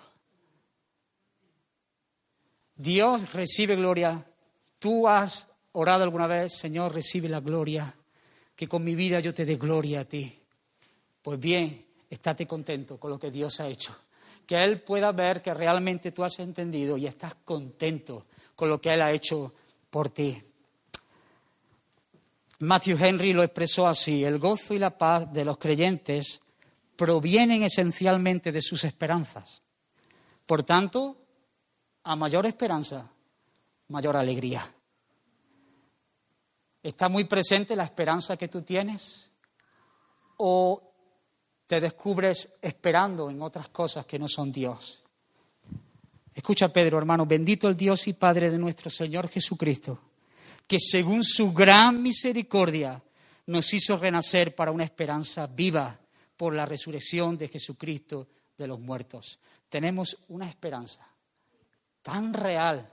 Dios recibe gloria. Tú has orado alguna vez, Señor, recibe la gloria, que con mi vida yo te dé gloria a ti. Pues bien, estate contento con lo que Dios ha hecho. Que Él pueda ver que realmente tú has entendido y estás contento con lo que Él ha hecho por ti. Matthew Henry lo expresó así, el gozo y la paz de los creyentes provienen esencialmente de sus esperanzas. Por tanto, a mayor esperanza, mayor alegría. ¿Está muy presente la esperanza que tú tienes? ¿O te descubres esperando en otras cosas que no son Dios? Escucha, Pedro, hermano, bendito el Dios y Padre de nuestro Señor Jesucristo que según su gran misericordia nos hizo renacer para una esperanza viva por la resurrección de Jesucristo de los muertos. Tenemos una esperanza tan real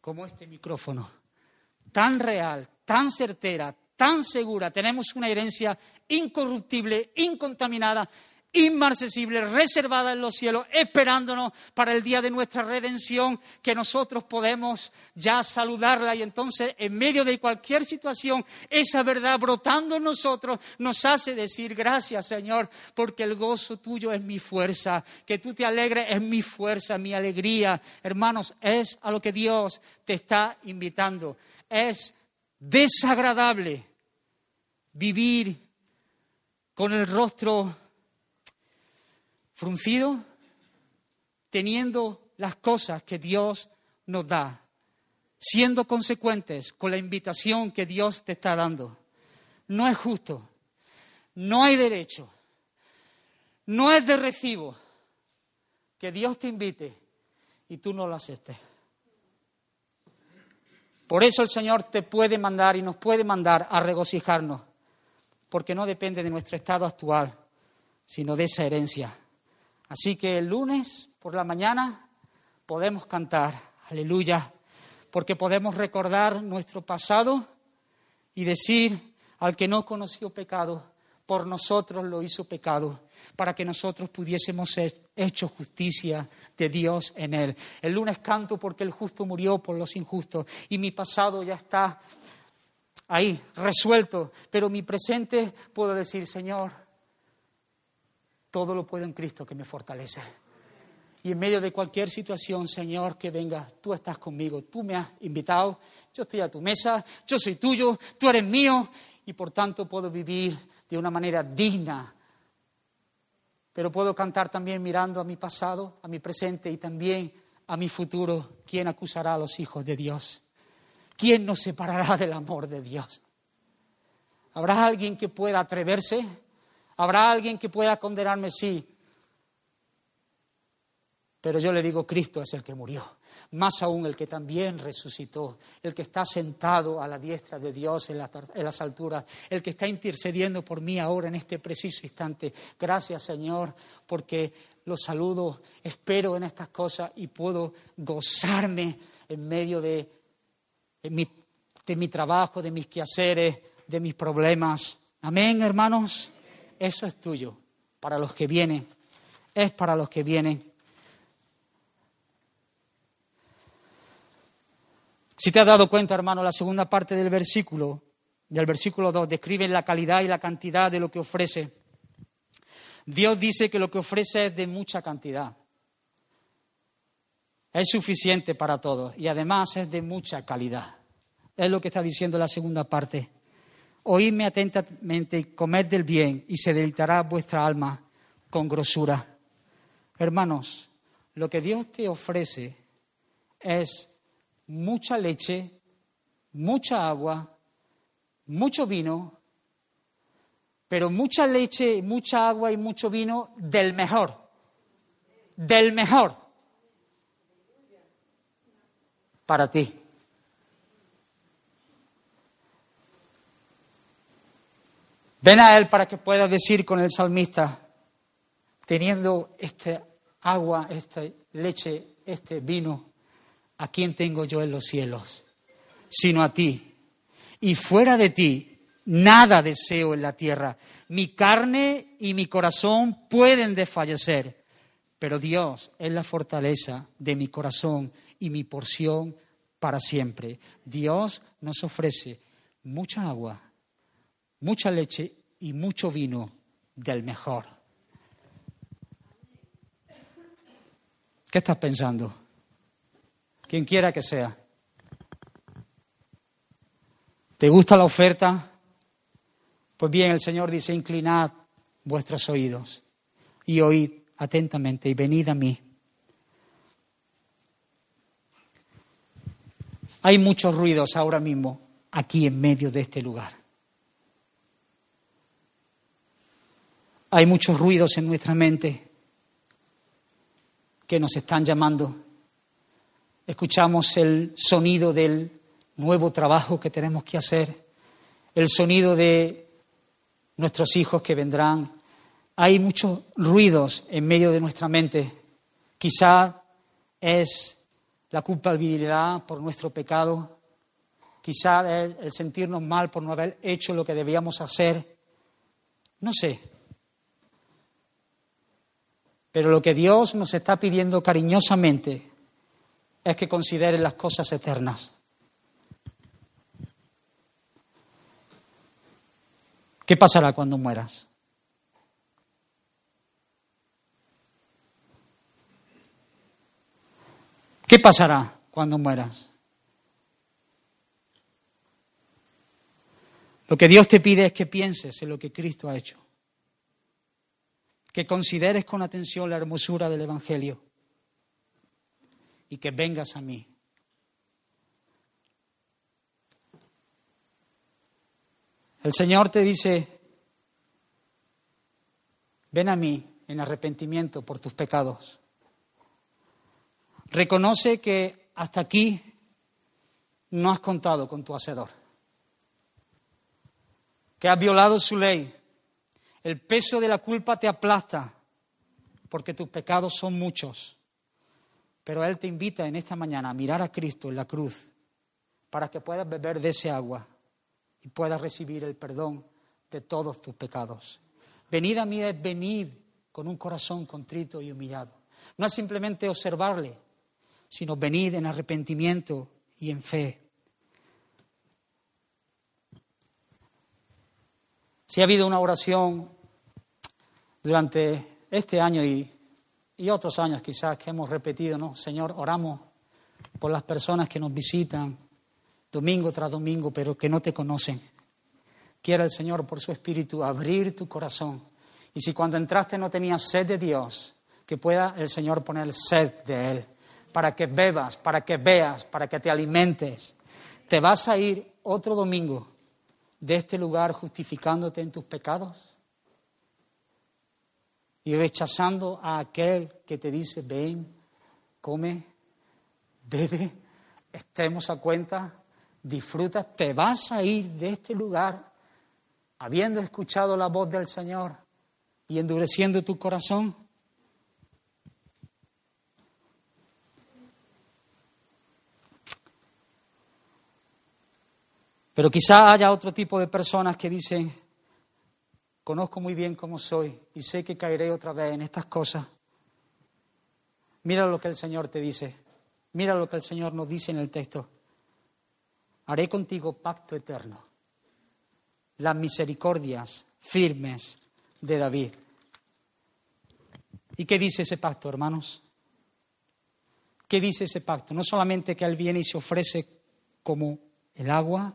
como este micrófono, tan real, tan certera, tan segura. Tenemos una herencia incorruptible, incontaminada, inmarcesible, reservada en los cielos, esperándonos para el día de nuestra redención, que nosotros podemos ya saludarla y entonces en medio de cualquier situación, esa verdad brotando en nosotros nos hace decir gracias Señor, porque el gozo tuyo es mi fuerza, que tú te alegres es mi fuerza, mi alegría. Hermanos, es a lo que Dios te está invitando. Es desagradable vivir con el rostro fruncido, teniendo las cosas que Dios nos da, siendo consecuentes con la invitación que Dios te está dando. No es justo, no hay derecho, no es de recibo que Dios te invite y tú no lo aceptes. Por eso el Señor te puede mandar y nos puede mandar a regocijarnos, porque no depende de nuestro estado actual, sino de esa herencia Así que el lunes por la mañana podemos cantar, aleluya, porque podemos recordar nuestro pasado y decir al que no conoció pecado, por nosotros lo hizo pecado, para que nosotros pudiésemos ser hecho justicia de Dios en él. El lunes canto porque el justo murió por los injustos y mi pasado ya está ahí, resuelto, pero mi presente puedo decir, Señor, todo lo puedo en Cristo que me fortalece. Y en medio de cualquier situación, Señor, que venga, tú estás conmigo, tú me has invitado, yo estoy a tu mesa, yo soy tuyo, tú eres mío, y por tanto puedo vivir de una manera digna. Pero puedo cantar también mirando a mi pasado, a mi presente y también a mi futuro. ¿Quién acusará a los hijos de Dios? ¿Quién nos separará del amor de Dios? ¿Habrá alguien que pueda atreverse? ¿Habrá alguien que pueda condenarme? Sí. Pero yo le digo, Cristo es el que murió. Más aún el que también resucitó, el que está sentado a la diestra de Dios en, las alturas, el que está intercediendo por mí ahora en este preciso instante. Gracias, Señor, porque lo saludo, espero en estas cosas y puedo gozarme en medio de, de mi trabajo, de mis quehaceres, de mis problemas. Amén, hermanos. Eso es tuyo, para los que vienen. Es para los que vienen. Si te has dado cuenta, hermano, la segunda parte del versículo, del versículo 2, describe la calidad y la cantidad de lo que ofrece. Dios dice que lo que ofrece es de mucha cantidad. Es suficiente para todos y además es de mucha calidad. Es lo que está diciendo la segunda parte. Oídme atentamente y comed del bien y se deleitará vuestra alma con grosura. Hermanos, lo que Dios te ofrece es mucha leche, mucha agua, mucho vino pero mucha leche, mucha agua y mucho vino del mejor, del mejor para ti. Ven a Él para que puedas decir con el salmista, teniendo este agua, esta leche, este vino, ¿a quién tengo yo en los cielos? Sino a ti. Y fuera de ti Nada deseo en la tierra. Mi carne y mi corazón pueden desfallecer, pero Dios es la fortaleza de mi corazón y mi porción para siempre. Dios nos ofrece mucha agua, mucha leche y mucho vino del mejor. ¿Qué estás pensando? Quien quiera que sea. ¿Te gusta la oferta? Pues bien, el Señor dice, inclinad vuestros oídos y oíd atentamente y venid a mí. Hay muchos ruidos ahora mismo aquí en medio de este lugar. Hay muchos ruidos en nuestra mente que nos están llamando. Escuchamos el sonido del nuevo trabajo que tenemos que hacer, el sonido de nuestros hijos que vendrán. Hay muchos ruidos en medio de nuestra mente. Quizá es la culpabilidad por nuestro pecado. Quizá es el sentirnos mal por no haber hecho lo que debíamos hacer. No sé. Pero lo que Dios nos está pidiendo cariñosamente es que considere las cosas eternas. ¿Qué pasará cuando mueras? ¿Qué pasará cuando mueras? Lo que Dios te pide es que pienses en lo que Cristo ha hecho, que consideres con atención la hermosura del Evangelio y que vengas a mí. El Señor te dice, ven a mí en arrepentimiento por tus pecados. Reconoce que hasta aquí no has contado con tu Hacedor, que has violado su ley. El peso de la culpa te aplasta porque tus pecados son muchos. Pero Él te invita en esta mañana a mirar a Cristo en la cruz para que puedas beber de ese agua y puedas recibir el perdón de todos tus pecados. Venid a mí es venir con un corazón contrito y humillado. No es simplemente observarle, sino venid en arrepentimiento y en fe. Si ha habido una oración durante este año y, y otros años quizás que hemos repetido, ¿no? Señor, oramos por las personas que nos visitan, domingo tras domingo, pero que no te conocen. Quiera el Señor, por su Espíritu, abrir tu corazón. Y si cuando entraste no tenías sed de Dios, que pueda el Señor poner sed de Él, para que bebas, para que veas, para que te alimentes. ¿Te vas a ir otro domingo de este lugar justificándote en tus pecados? Y rechazando a aquel que te dice, ven come, bebe, estemos a cuenta, disfruta, te vas a ir de este lugar habiendo escuchado la voz del Señor y endureciendo tu corazón. Pero quizá haya otro tipo de personas que dicen, conozco muy bien cómo soy y sé que caeré otra vez en estas cosas. Mira lo que el Señor te dice, mira lo que el Señor nos dice en el texto. Haré contigo pacto eterno, las misericordias firmes de David. ¿Y qué dice ese pacto, hermanos? ¿Qué dice ese pacto? No solamente que Él viene y se ofrece como el agua,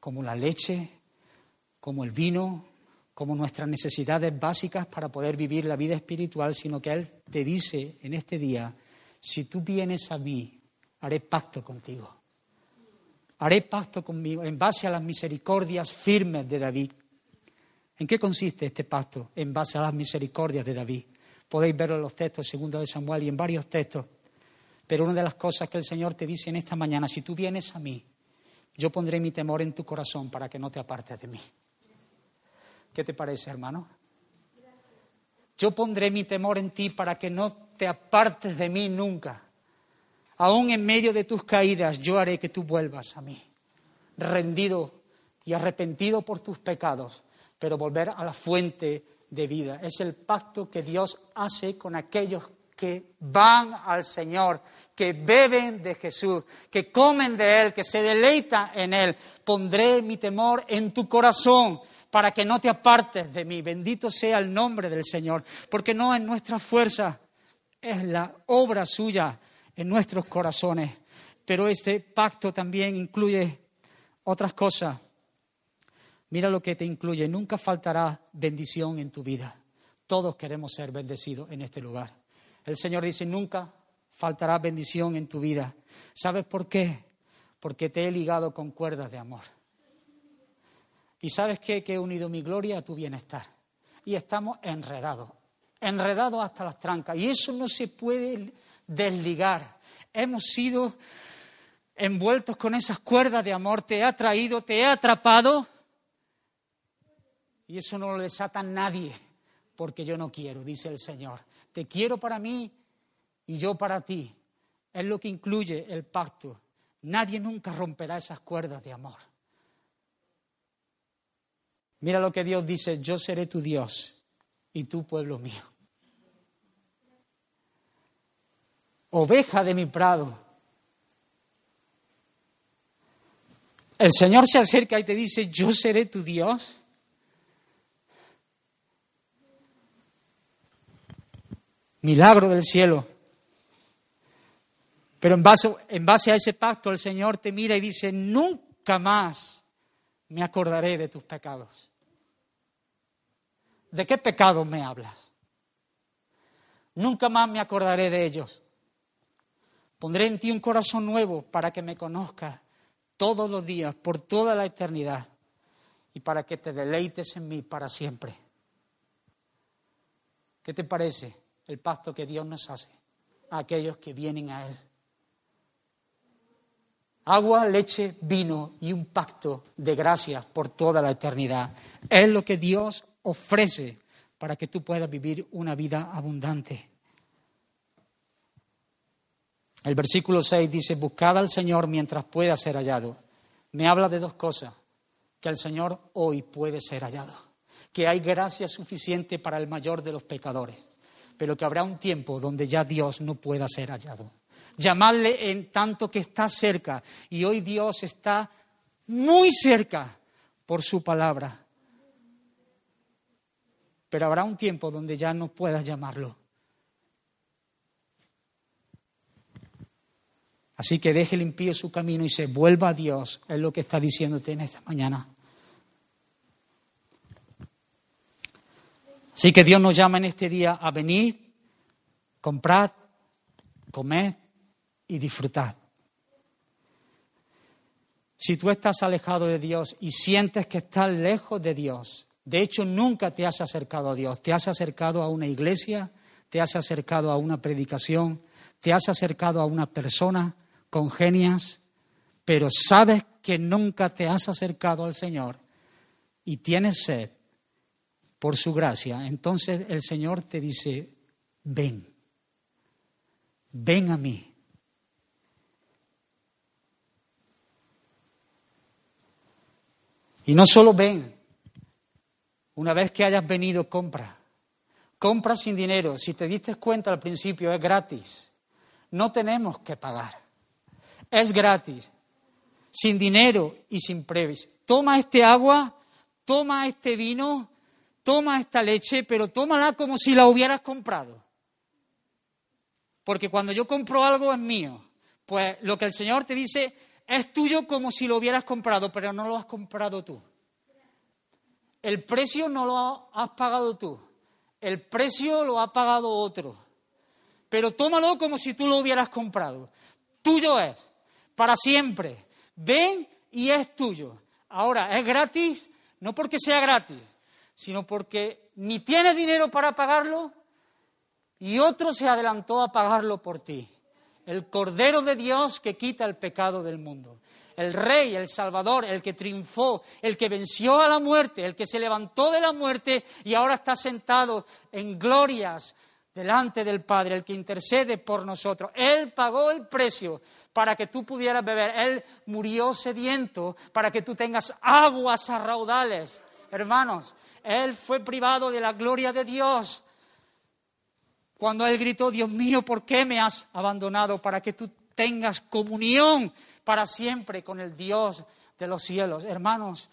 como la leche, como el vino, como nuestras necesidades básicas para poder vivir la vida espiritual, sino que Él te dice en este día, si tú vienes a mí, haré pacto contigo. Haré pacto conmigo en base a las misericordias firmes de David. ¿En qué consiste este pacto? En base a las misericordias de David. Podéis verlo en los textos, segundo de Samuel y en varios textos. Pero una de las cosas que el Señor te dice en esta mañana, si tú vienes a mí, yo pondré mi temor en tu corazón para que no te apartes de mí. ¿Qué te parece, hermano? Yo pondré mi temor en ti para que no te apartes de mí nunca. Aún en medio de tus caídas, yo haré que tú vuelvas a mí, rendido y arrepentido por tus pecados, pero volver a la fuente de vida. Es el pacto que Dios hace con aquellos que van al Señor, que beben de Jesús, que comen de Él, que se deleitan en Él. Pondré mi temor en tu corazón para que no te apartes de mí. Bendito sea el nombre del Señor, porque no es nuestra fuerza, es la obra suya en nuestros corazones. Pero este pacto también incluye otras cosas. Mira lo que te incluye. Nunca faltará bendición en tu vida. Todos queremos ser bendecidos en este lugar. El Señor dice, nunca faltará bendición en tu vida. ¿Sabes por qué? Porque te he ligado con cuerdas de amor. ¿Y sabes? Que he unido mi gloria a tu bienestar. Y estamos enredados, enredados hasta las trancas. Y eso no se puede desligar. Hemos sido envueltos con esas cuerdas de amor. Te ha traído, te ha atrapado. Y eso no lo desata nadie, porque yo no quiero, dice el Señor. Te quiero para mí y yo para ti. Es lo que incluye el pacto. Nadie nunca romperá esas cuerdas de amor. Mira lo que Dios dice, yo seré tu Dios y tu pueblo mío. Oveja de mi prado. El Señor se acerca y te dice, yo seré tu Dios milagro del cielo. Pero en base, en base a ese pacto el Señor te mira y dice, nunca más me acordaré de tus pecados. ¿De qué pecado me hablas? Nunca más me acordaré de ellos. Pondré en ti un corazón nuevo para que me conozcas todos los días, por toda la eternidad, y para que te deleites en mí para siempre. ¿Qué te parece? el pacto que Dios nos hace a aquellos que vienen a Él. Agua, leche, vino y un pacto de gracia por toda la eternidad. Es lo que Dios ofrece para que tú puedas vivir una vida abundante. El versículo 6 dice, buscad al Señor mientras pueda ser hallado. Me habla de dos cosas, que el Señor hoy puede ser hallado, que hay gracia suficiente para el mayor de los pecadores pero que habrá un tiempo donde ya Dios no pueda ser hallado. Llamadle en tanto que está cerca, y hoy Dios está muy cerca por su palabra. Pero habrá un tiempo donde ya no puedas llamarlo. Así que deje limpio su camino y se vuelva a Dios, es lo que está diciéndote en esta mañana. Así que Dios nos llama en este día a venir, comprar, comer y disfrutar. Si tú estás alejado de Dios y sientes que estás lejos de Dios, de hecho nunca te has acercado a Dios, te has acercado a una iglesia, te has acercado a una predicación, te has acercado a una persona con genias, pero sabes que nunca te has acercado al Señor y tienes sed por su gracia, entonces el Señor te dice, ven, ven a mí. Y no solo ven, una vez que hayas venido, compra. Compra sin dinero. Si te diste cuenta al principio, es gratis. No tenemos que pagar. Es gratis. Sin dinero y sin previs. Toma este agua, toma este vino, toma esta leche, pero tómala como si la hubieras comprado. Porque cuando yo compro algo es mío. Pues lo que el Señor te dice es tuyo como si lo hubieras comprado, pero no lo has comprado tú. El precio no lo has pagado tú, el precio lo ha pagado otro. Pero tómalo como si tú lo hubieras comprado. Tuyo es, para siempre. Ven y es tuyo. Ahora, es gratis, no porque sea gratis, sino porque ni tienes dinero para pagarlo y otro se adelantó a pagarlo por ti. El Cordero de Dios que quita el pecado del mundo el Rey, el Salvador, el que triunfó, el que venció a la muerte, el que se levantó de la muerte y ahora está sentado en glorias delante del Padre, el que intercede por nosotros. Él pagó el precio para que tú pudieras beber. Él murió sediento para que tú tengas aguas a raudales. Hermanos, Él fue privado de la gloria de Dios. Cuando Él gritó, Dios mío, ¿por qué me has abandonado? Para que tú tengas comunión para siempre con el Dios de los cielos. Hermanos,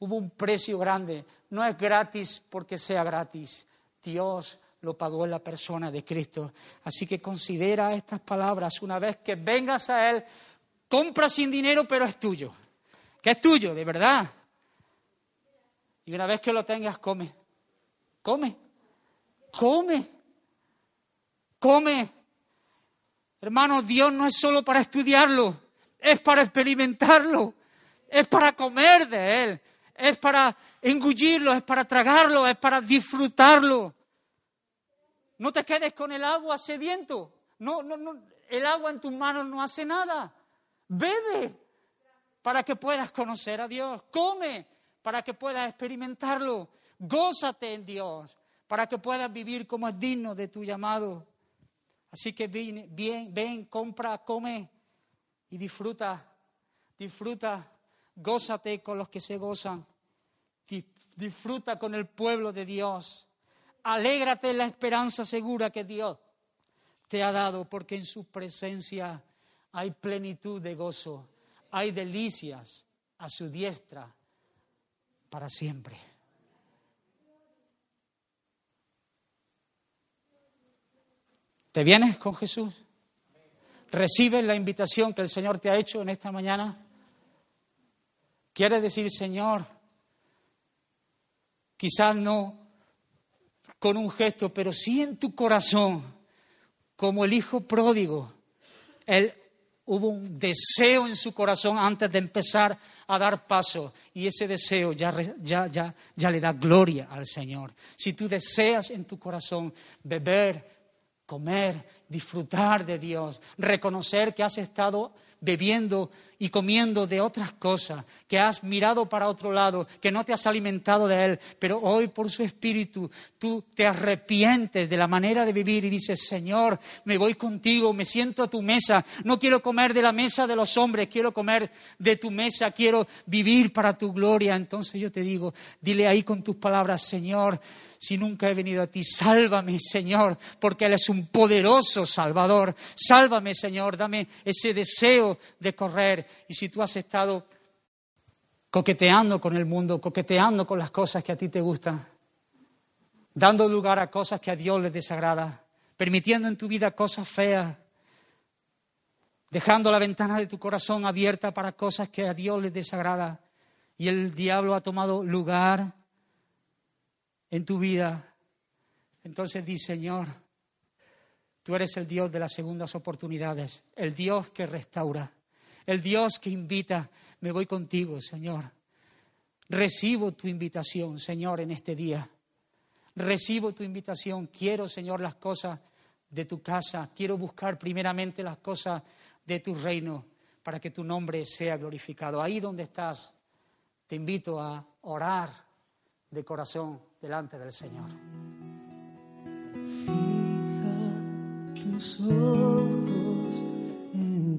hubo un precio grande. No es gratis porque sea gratis. Dios lo pagó en la persona de Cristo. Así que considera estas palabras. Una vez que vengas a Él, compra sin dinero, pero es tuyo. Que es tuyo, de verdad. Y una vez que lo tengas, come. Come. Come. Come. Hermanos, Dios no es solo para estudiarlo es para experimentarlo, es para comer de Él, es para engullirlo, es para tragarlo, es para disfrutarlo. No te quedes con el agua sediento. No, no, no, el agua en tus manos no hace nada. Bebe para que puedas conocer a Dios. Come para que puedas experimentarlo. Gózate en Dios para que puedas vivir como es digno de tu llamado. Así que ven, bien, ven, compra, come y disfruta, disfruta, gózate con los que se gozan, disfruta con el pueblo de Dios, alégrate en la esperanza segura que Dios te ha dado, porque en su presencia hay plenitud de gozo, hay delicias a su diestra para siempre. ¿Te vienes con Jesús? ¿Recibes la invitación que el Señor te ha hecho en esta mañana? Quiere decir, Señor, quizás no con un gesto, pero sí en tu corazón, como el hijo pródigo. Él hubo un deseo en su corazón antes de empezar a dar paso y ese deseo ya, ya, ya, ya le da gloria al Señor. Si tú deseas en tu corazón beber comer, disfrutar de Dios, reconocer que has estado bebiendo y comiendo de otras cosas, que has mirado para otro lado, que no te has alimentado de Él, pero hoy por su Espíritu tú te arrepientes de la manera de vivir y dices, Señor, me voy contigo, me siento a tu mesa, no quiero comer de la mesa de los hombres, quiero comer de tu mesa, quiero vivir para tu gloria. Entonces yo te digo, dile ahí con tus palabras, Señor, si nunca he venido a ti, sálvame, Señor, porque Él es un poderoso Salvador. Sálvame, Señor, dame ese deseo de correr y si tú has estado coqueteando con el mundo, coqueteando con las cosas que a ti te gustan, dando lugar a cosas que a Dios le desagrada, permitiendo en tu vida cosas feas, dejando la ventana de tu corazón abierta para cosas que a Dios le desagrada, y el diablo ha tomado lugar en tu vida, entonces di, Señor, tú eres el Dios de las segundas oportunidades, el Dios que restaura el Dios que invita, me voy contigo, Señor. Recibo tu invitación, Señor, en este día. Recibo tu invitación. Quiero, Señor, las cosas de tu casa. Quiero buscar primeramente las cosas de tu reino para que tu nombre sea glorificado. Ahí donde estás, te invito a orar de corazón delante del Señor. Fija tus ojos en